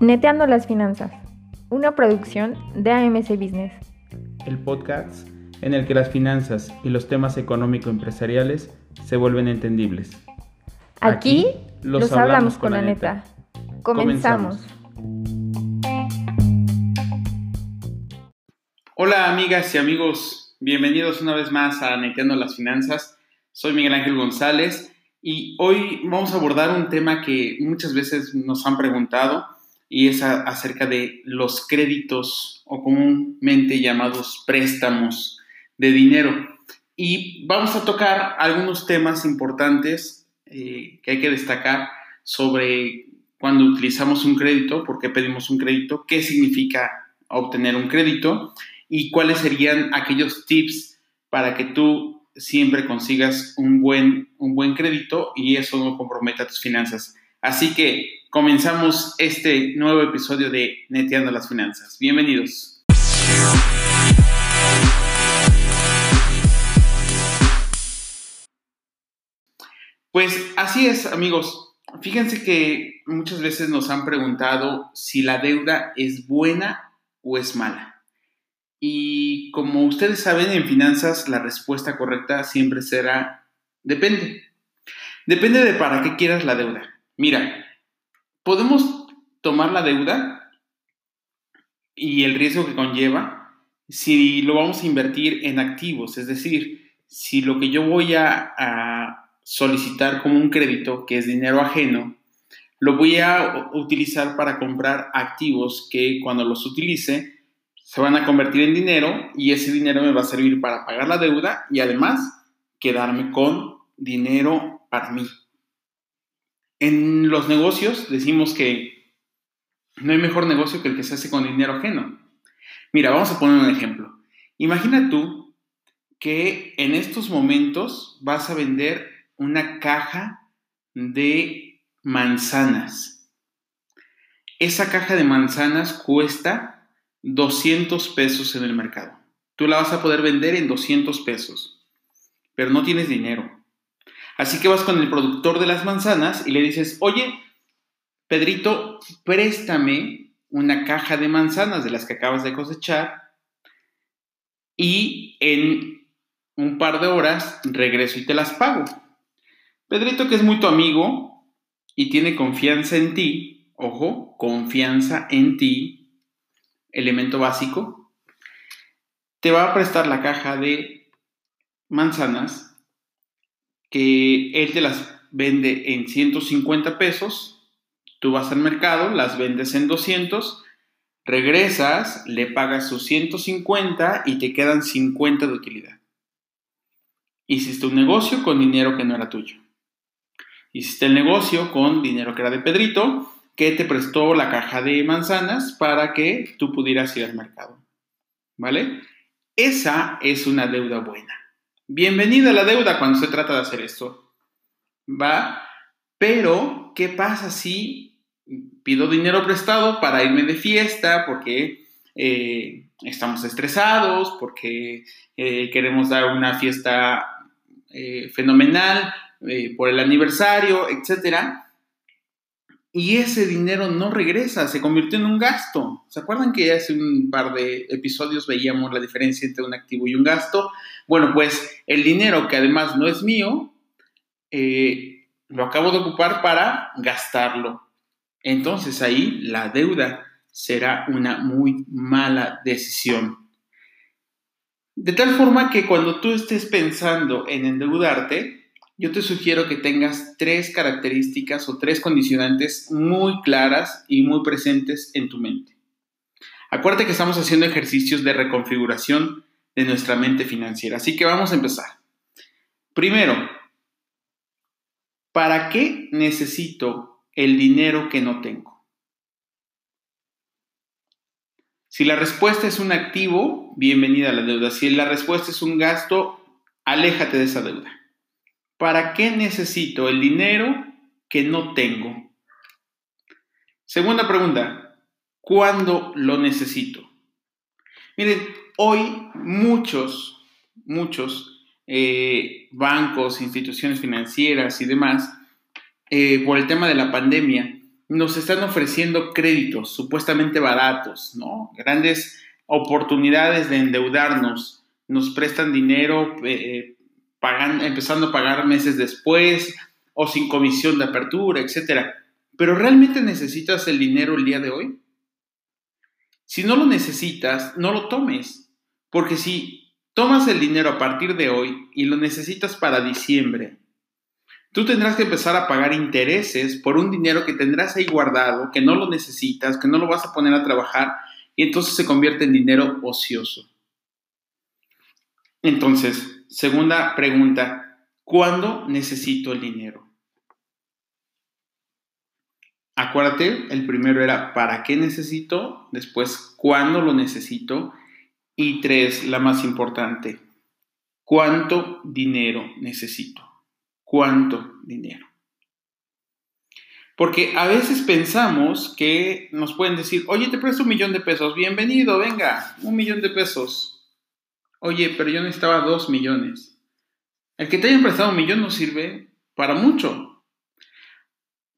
Neteando las finanzas, una producción de AMC Business. El podcast en el que las finanzas y los temas económico-empresariales se vuelven entendibles. Aquí, los, hablamos, con la neta. Comenzamos. Hola amigas y amigos, bienvenidos una vez más a Neteando las Finanzas. Soy Miguel Ángel González y hoy vamos a abordar un tema que muchas veces nos han preguntado y es acerca de los créditos o comúnmente llamados préstamos de dinero. Y vamos a tocar algunos temas importantes eh, que hay que destacar sobre cuando utilizamos un crédito, por qué pedimos un crédito, qué significa obtener un crédito y cuáles serían aquellos tips para que tú siempre consigas un buen, un buen crédito y eso no comprometa tus finanzas. Así que comenzamos este nuevo episodio de Neteando las Finanzas. Bienvenidos. Pues así es, amigos. Fíjense que muchas veces nos han preguntado si la deuda es buena o es mala. Y como ustedes saben, en finanzas la respuesta correcta siempre será depende. Depende de para qué quieras la deuda. Mira, podemos tomar la deuda y el riesgo que conlleva si lo vamos a invertir en activos, es decir, si lo que yo voy a, solicitar como un crédito, que es dinero ajeno, lo voy a utilizar para comprar activos que cuando los utilice se van a convertir en dinero y ese dinero me va a servir para pagar la deuda y además quedarme con dinero para mí. En los negocios decimos que no hay mejor negocio que el que se hace con dinero ajeno. Mira, vamos a poner un ejemplo. Imagina tú que en estos momentos vas a vender una caja de manzanas. Esa caja de manzanas cuesta 200 pesos en el mercado. Tú la vas a poder vender en 200 pesos, pero no tienes dinero. Así que vas con el productor de las manzanas y le dices, oye, Pedrito, préstame una caja de manzanas de las que acabas de cosechar y en un par de horas regreso y te las pago. Pedrito, que es muy tu amigo y tiene confianza en ti, ojo, confianza en ti, elemento básico, te va a prestar la caja de manzanas que él te las vende en 150 pesos, tú vas al mercado, las vendes en 200, regresas, le pagas sus 150 y te quedan 50 de utilidad. Hiciste un negocio con dinero que no era tuyo. Hiciste el negocio con dinero que era de Pedrito, que te prestó la caja de manzanas para que tú pudieras ir al mercado. ¿Vale? Esa es una deuda buena. Bienvenida a la deuda cuando se trata de hacer esto. ¿Va? Pero, ¿qué pasa si pido dinero prestado para irme de fiesta porque eh, estamos estresados, porque eh, queremos dar una fiesta eh, fenomenal por el aniversario, etcétera? Y ese dinero no regresa, se convirtió en un gasto. ¿Se acuerdan que hace un par de episodios veíamos la diferencia entre un activo y un gasto? Bueno, pues el dinero que además no es mío, eh, lo acabo de ocupar para gastarlo. Entonces ahí la deuda será una muy mala decisión. De tal forma que cuando tú estés pensando en endeudarte, yo te sugiero que tengas tres características o tres condicionantes muy claras y muy presentes en tu mente. Acuérdate que estamos haciendo ejercicios de reconfiguración de nuestra mente financiera, así que vamos a empezar. Primero, ¿para qué necesito el dinero que no tengo? Si la respuesta es un activo, bienvenida a la deuda. Si la respuesta es un gasto, aléjate de esa deuda. ¿Para qué necesito el dinero que no tengo? Segunda pregunta, ¿cuándo lo necesito? Miren, hoy muchos, muchos eh, bancos, instituciones financieras y demás eh, por el tema de la pandemia, nos están ofreciendo créditos supuestamente baratos, ¿no? Grandes oportunidades de endeudarnos, nos prestan dinero eh, empezando a pagar meses después o sin comisión de apertura, etc. Pero ¿realmente necesitas el dinero el día de hoy? Si no lo necesitas, no lo tomes, porque si tomas el dinero a partir de hoy y lo necesitas para diciembre, Tú tendrás que empezar a pagar intereses por un dinero que tendrás ahí guardado, que no lo necesitas, que no lo vas a poner a trabajar y entonces se convierte en dinero ocioso. Entonces, segunda pregunta, ¿cuándo necesito el dinero? Acuérdate, el primero era ¿para qué necesito? Después, ¿cuándo lo necesito? Y tres, la más importante, ¿cuánto dinero necesito? cuánto dinero. Porque a veces pensamos que nos pueden decir, oye, te presto un millón de pesos, bienvenido, venga, un millón de pesos. Oye, pero yo necesitaba dos millones. El que te hayan prestado un millón no sirve para mucho.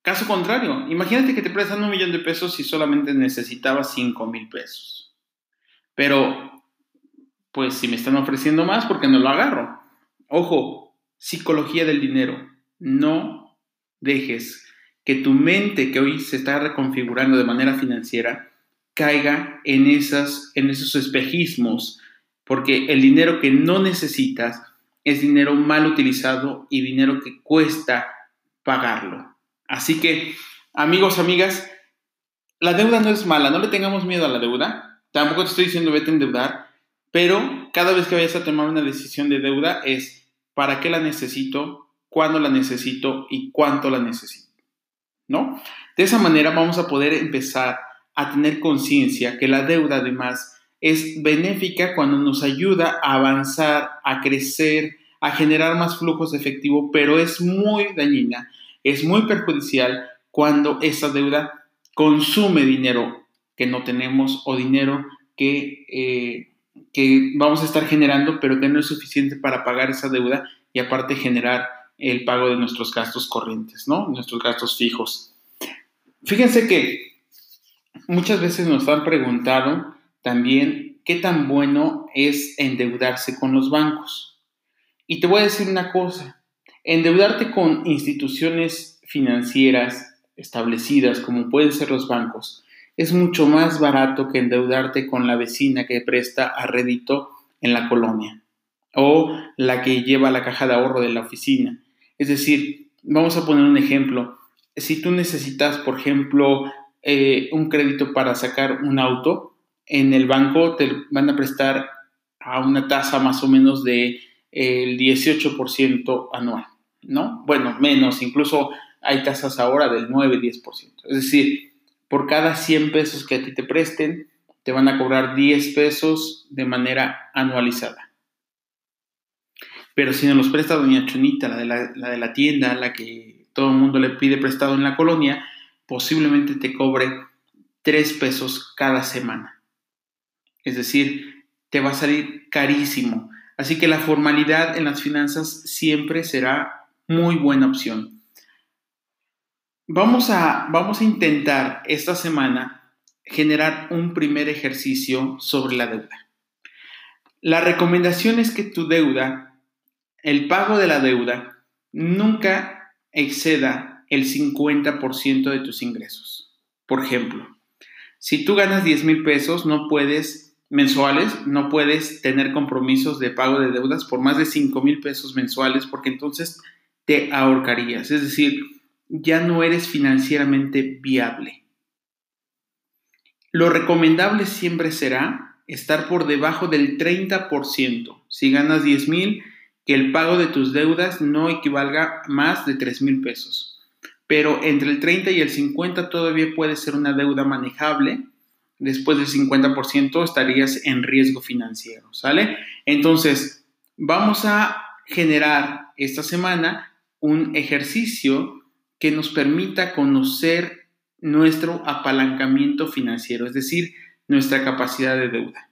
Caso contrario, imagínate que te prestan un millón de pesos y solamente necesitabas cinco mil pesos. Pero, pues si me están ofreciendo más, ¿por qué no lo agarro? Ojo, psicología del dinero. No dejes que tu mente, que hoy se está reconfigurando de manera financiera, caiga en, esas, en esos espejismos, porque el dinero que no necesitas es dinero mal utilizado y dinero que cuesta pagarlo. Así que, amigos, amigas, la deuda no es mala, no le tengamos miedo a la deuda. Tampoco te estoy diciendo vete a endeudar, pero cada vez que vayas a tomar una decisión de deuda es para qué la necesito, cuándo la necesito y cuánto la necesito. ¿No? De esa manera vamos a poder empezar a tener conciencia que la deuda además es benéfica cuando nos ayuda a avanzar, a crecer, a generar más flujos de efectivo, pero es muy dañina, es muy perjudicial cuando esa deuda consume dinero que no tenemos o dinero que eh, que vamos a estar generando, pero que no es suficiente para pagar esa deuda y aparte generar el pago de nuestros gastos corrientes, ¿no? Nuestros gastos fijos. Fíjense que muchas veces nos han preguntado también qué tan bueno es endeudarse con los bancos. Y te voy a decir una cosa, endeudarte con instituciones financieras establecidas como pueden ser los bancos es mucho más barato que endeudarte con la vecina que presta a rédito en la colonia o la que lleva la caja de ahorro de la oficina. Es decir, vamos a poner un ejemplo. Si tú necesitas, por ejemplo, eh, un crédito para sacar un auto, en el banco te van a prestar a una tasa más o menos de el 18% anual, ¿no? Bueno, menos, incluso hay tasas ahora del 9-10%. Es decir, por cada 100 pesos que a ti te presten, te van a cobrar 10 pesos de manera anualizada. Pero si nos los presta doña Chunita, la de la, de la tienda, la que todo el mundo le pide prestado en la colonia, posiblemente te cobre 3 pesos cada semana. Es decir, te va a salir carísimo. Así que la formalidad en las finanzas siempre será muy buena opción. Vamos a, vamos a intentar esta semana generar un primer ejercicio sobre la deuda. La recomendación es que tu deuda, el pago de la deuda, nunca exceda el 50% de tus ingresos. Por ejemplo, si tú ganas 10 mil pesos, no puedes, mensuales, no puedes tener compromisos de pago de deudas por más de 5 mil pesos mensuales porque entonces te ahorcarías. Es decir, ya no eres financieramente viable. Lo recomendable siempre será estar por debajo del 30%. Si ganas 10 mil, que el pago de tus deudas no equivalga más de 3 mil pesos. Pero entre el 30 y el 50 todavía puede ser una deuda manejable. Después del 50% estarías en riesgo financiero, ¿sale? Entonces, vamos a generar esta semana un ejercicio que nos permita conocer nuestro apalancamiento financiero, es decir, nuestra capacidad de deuda.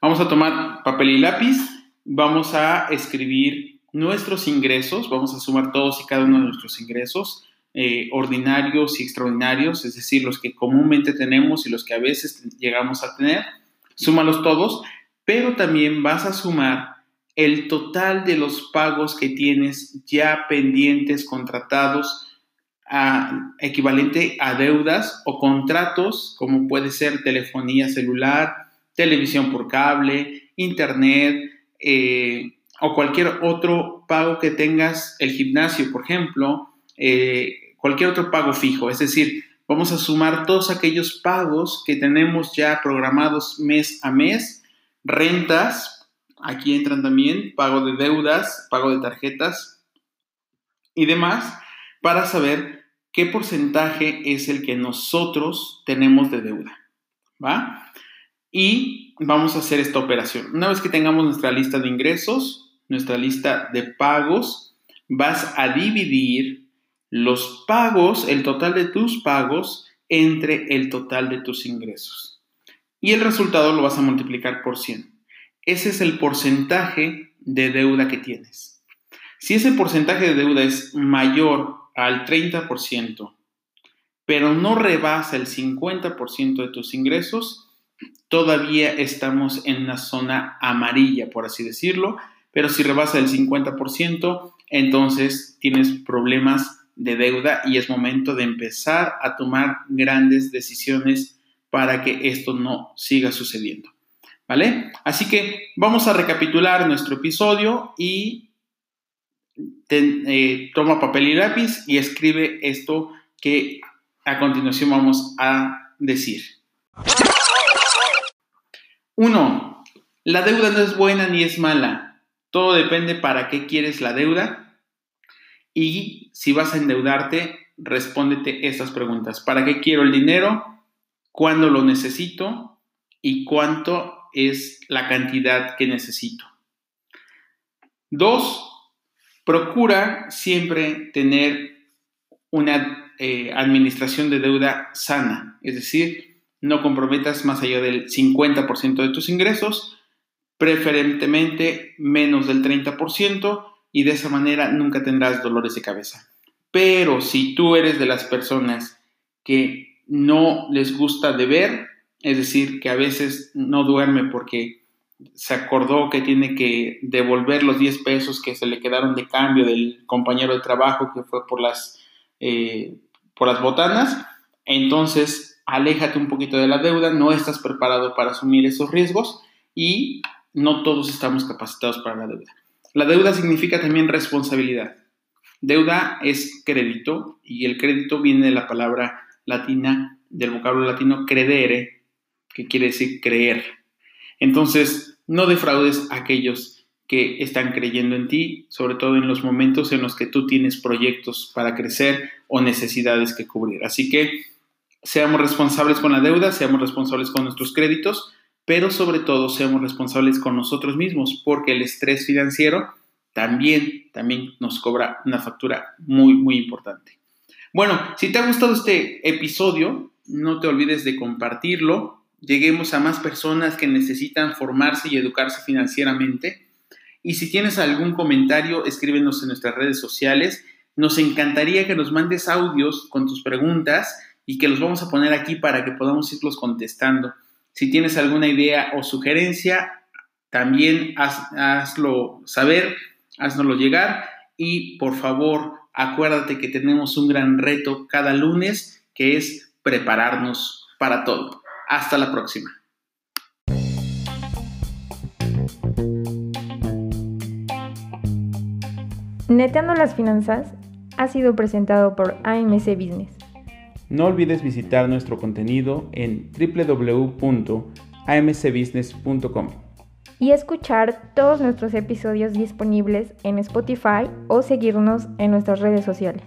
Vamos a tomar papel y lápiz, vamos a escribir nuestros ingresos, vamos a sumar todos y cada uno de nuestros ingresos, eh, ordinarios y extraordinarios, es decir, los que comúnmente tenemos y los que a veces llegamos a tener, súmalos todos, pero también vas a sumar el total de los pagos que tienes ya pendientes, contratados, equivalente a deudas o contratos, como puede ser telefonía celular, televisión por cable, internet eh, o cualquier otro pago que tengas, el gimnasio, por ejemplo, eh, cualquier otro pago fijo. Es decir, vamos a sumar todos aquellos pagos que tenemos ya programados mes a mes, rentas, aquí entran también pago de deudas, pago de tarjetas y demás, para saber qué porcentaje es el que nosotros tenemos de deuda. ¿Va? Y vamos a hacer esta operación. Una vez que tengamos nuestra lista de ingresos, nuestra lista de pagos, vas a dividir los pagos, el total de tus pagos, entre el total de tus ingresos. Y el resultado lo vas a multiplicar por 100. Ese es el porcentaje de deuda que tienes. Si ese porcentaje de deuda es mayor al 30%, pero no rebasa el 50% de tus ingresos, todavía estamos en una zona amarilla, por así decirlo, pero si rebasa el 50%, entonces tienes problemas de deuda y es momento de empezar a tomar grandes decisiones para que esto no siga sucediendo. ¿Vale? Así que vamos a recapitular nuestro episodio y eh, toma papel y lápiz y escribe esto que a continuación vamos a decir. 1. La deuda no es buena ni es mala. Todo depende para qué quieres la deuda y si vas a endeudarte, respóndete estas preguntas. ¿Para qué quiero el dinero? ¿Cuándo lo necesito? ¿Y cuánto es la cantidad que necesito? Dos, procura siempre tener una eh, administración de deuda sana, es decir, no comprometas más allá del 50% de tus ingresos, preferentemente menos del 30%, y de esa manera nunca tendrás dolores de cabeza. Pero si tú eres de las personas que no les gusta deber, es decir, que a veces no duerme porque se acordó que tiene que devolver los 10 pesos que se le quedaron de cambio del compañero de trabajo que fue por las, eh, por las botanas, entonces aléjate un poquito de la deuda, no estás preparado para asumir esos riesgos y no todos estamos capacitados para la deuda. La deuda significa también responsabilidad. Deuda es crédito y el crédito viene de la palabra latina, del vocablo latino credere, que quiere decir creer. Entonces, no defraudes a aquellos que están creyendo en ti, sobre todo en los momentos en los que tú tienes proyectos para crecer o necesidades que cubrir. Así que seamos responsables con la deuda, seamos responsables con nuestros créditos, pero sobre todo seamos responsables con nosotros mismos, porque el estrés financiero también, también nos cobra una factura muy, muy importante. Bueno, si te ha gustado este episodio, no te olvides de compartirlo. Lleguemos a más personas que necesitan formarse y educarse financieramente. Y si tienes algún comentario, escríbenos en nuestras redes sociales. Nos encantaría que nos mandes audios con tus preguntas y que los vamos a poner aquí para que podamos irlos contestando. Si tienes alguna idea o sugerencia, también hazlo saber, haznoslo llegar y por favor acuérdate que tenemos un gran reto cada lunes que es prepararnos para todo. Hasta la próxima. Neteando las finanzas ha sido presentado por AMC Business. No olvides visitar nuestro contenido en www.amcbusiness.com y escuchar todos nuestros episodios disponibles en Spotify o seguirnos en nuestras redes sociales.